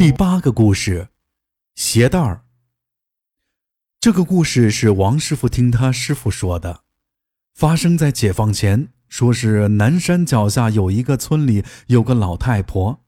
第八个故事，鞋带儿。这个故事是王师傅听他师傅说的，发生在解放前。说是南山脚下有一个村里有个老太婆，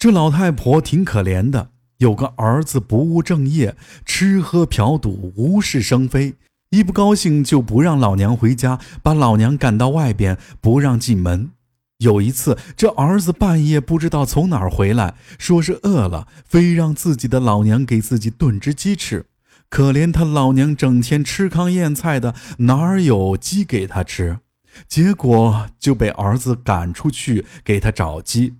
这老太婆挺可怜的，有个儿子不务正业，吃喝嫖赌，无事生非，一不高兴就不让老娘回家，把老娘赶到外边，不让进门。有一次，这儿子半夜不知道从哪儿回来，说是饿了，非让自己的老娘给自己炖只鸡吃。可怜他老娘整天吃糠咽菜的，哪儿有鸡给他吃？结果就被儿子赶出去给他找鸡。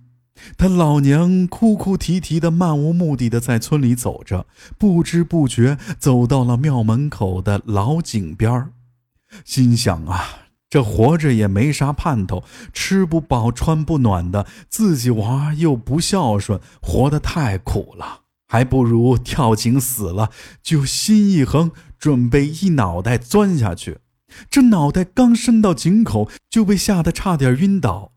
他老娘哭哭啼啼的，漫无目的的在村里走着，不知不觉走到了庙门口的老井边儿，心想啊。这活着也没啥盼头，吃不饱穿不暖的，自己娃又不孝顺，活得太苦了，还不如跳井死了。就心一横，准备一脑袋钻下去。这脑袋刚伸到井口，就被吓得差点晕倒。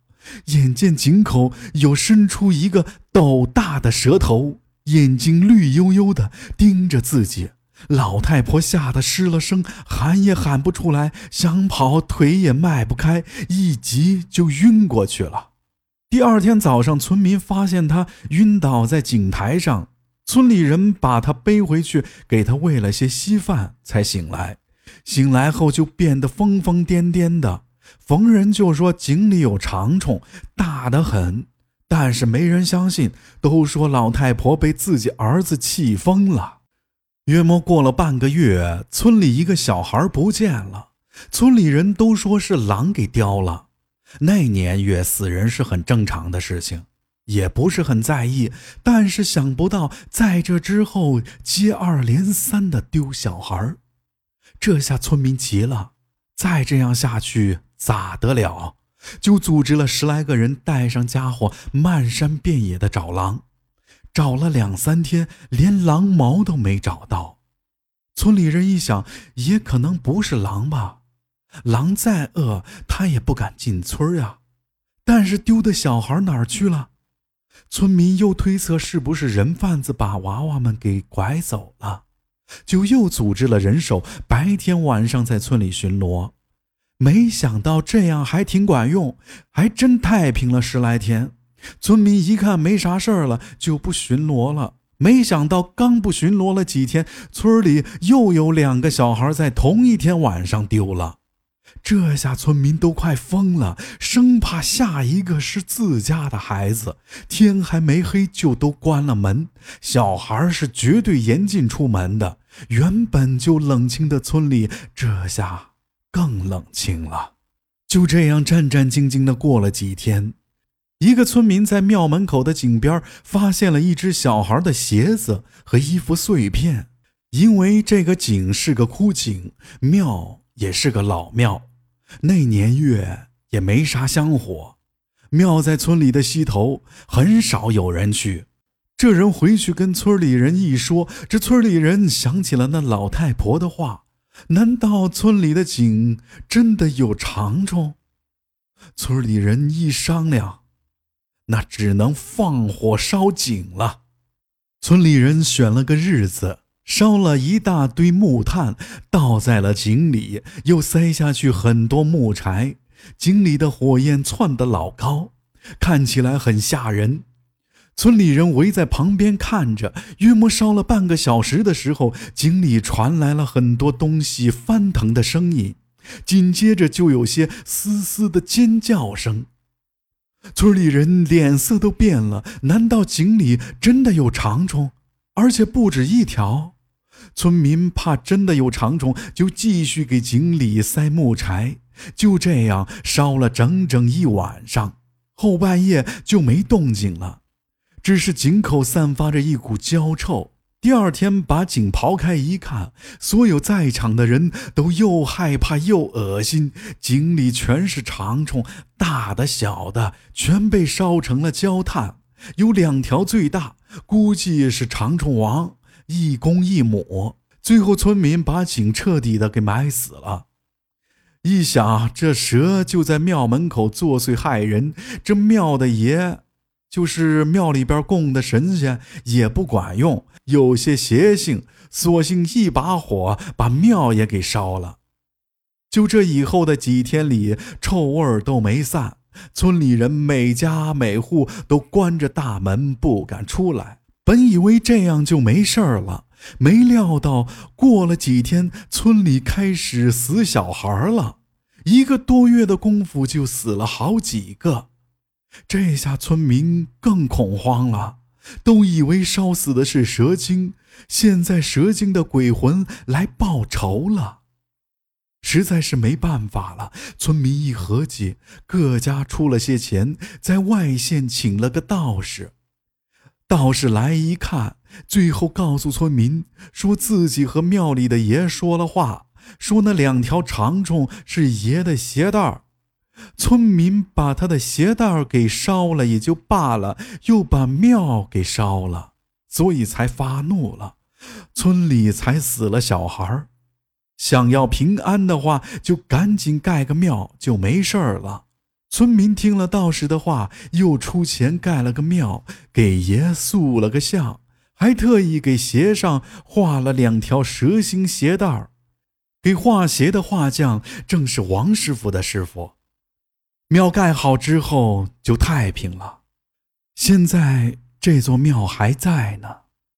眼见井口有伸出一个斗大的蛇头，眼睛绿油油的盯着自己。老太婆吓得失了声，喊也喊不出来，想跑腿也迈不开，一急就晕过去了。第二天早上，村民发现她晕倒在井台上，村里人把她背回去，给她喂了些稀饭，才醒来。醒来后就变得疯疯癫癫的，逢人就说井里有长虫，大得很，但是没人相信，都说老太婆被自己儿子气疯了。约莫过了半个月，村里一个小孩不见了，村里人都说是狼给叼了。那年月死人是很正常的事情，也不是很在意。但是想不到在这之后接二连三的丢小孩，这下村民急了，再这样下去咋得了？就组织了十来个人，带上家伙，漫山遍野的找狼。找了两三天，连狼毛都没找到。村里人一想，也可能不是狼吧。狼再饿，他也不敢进村呀。但是丢的小孩哪儿去了？村民又推测是不是人贩子把娃娃们给拐走了，就又组织了人手，白天晚上在村里巡逻。没想到这样还挺管用，还真太平了十来天。村民一看没啥事儿了，就不巡逻了。没想到刚不巡逻了几天，村里又有两个小孩在同一天晚上丢了。这下村民都快疯了，生怕下一个是自家的孩子。天还没黑就都关了门，小孩是绝对严禁出门的。原本就冷清的村里，这下更冷清了。就这样战战兢兢的过了几天。一个村民在庙门口的井边发现了一只小孩的鞋子和衣服碎片。因为这个井是个枯井，庙也是个老庙，那年月也没啥香火，庙在村里的西头，很少有人去。这人回去跟村里人一说，这村里人想起了那老太婆的话：难道村里的井真的有长虫？村里人一商量。那只能放火烧井了。村里人选了个日子，烧了一大堆木炭，倒在了井里，又塞下去很多木柴。井里的火焰窜得老高，看起来很吓人。村里人围在旁边看着。约莫烧了半个小时的时候，井里传来了很多东西翻腾的声音，紧接着就有些嘶嘶的尖叫声。村里人脸色都变了，难道井里真的有长虫，而且不止一条？村民怕真的有长虫，就继续给井里塞木柴。就这样烧了整整一晚上，后半夜就没动静了，只是井口散发着一股焦臭。第二天把井刨开一看，所有在场的人都又害怕又恶心。井里全是长虫，大的小的全被烧成了焦炭。有两条最大，估计是长虫王，一公一母。最后村民把井彻底的给埋死了。一想，这蛇就在庙门口作祟害人，这庙的爷就是庙里边供的神仙也不管用，有些邪性，索性一把火把庙也给烧了。就这以后的几天里，臭味都没散，村里人每家每户都关着大门不敢出来。本以为这样就没事儿了，没料到过了几天，村里开始死小孩了，一个多月的功夫就死了好几个。这下村民更恐慌了，都以为烧死的是蛇精，现在蛇精的鬼魂来报仇了。实在是没办法了，村民一合计，各家出了些钱，在外县请了个道士。道士来一看，最后告诉村民，说自己和庙里的爷说了话，说那两条长虫是爷的鞋带儿。村民把他的鞋带给烧了也就罢了，又把庙给烧了，所以才发怒了，村里才死了小孩想要平安的话，就赶紧盖个庙，就没事儿了。村民听了道士的话，又出钱盖了个庙，给爷塑了个像，还特意给鞋上画了两条蛇形鞋带儿给画鞋的画匠正是王师傅的师傅。庙盖好之后就太平了，现在这座庙还在呢。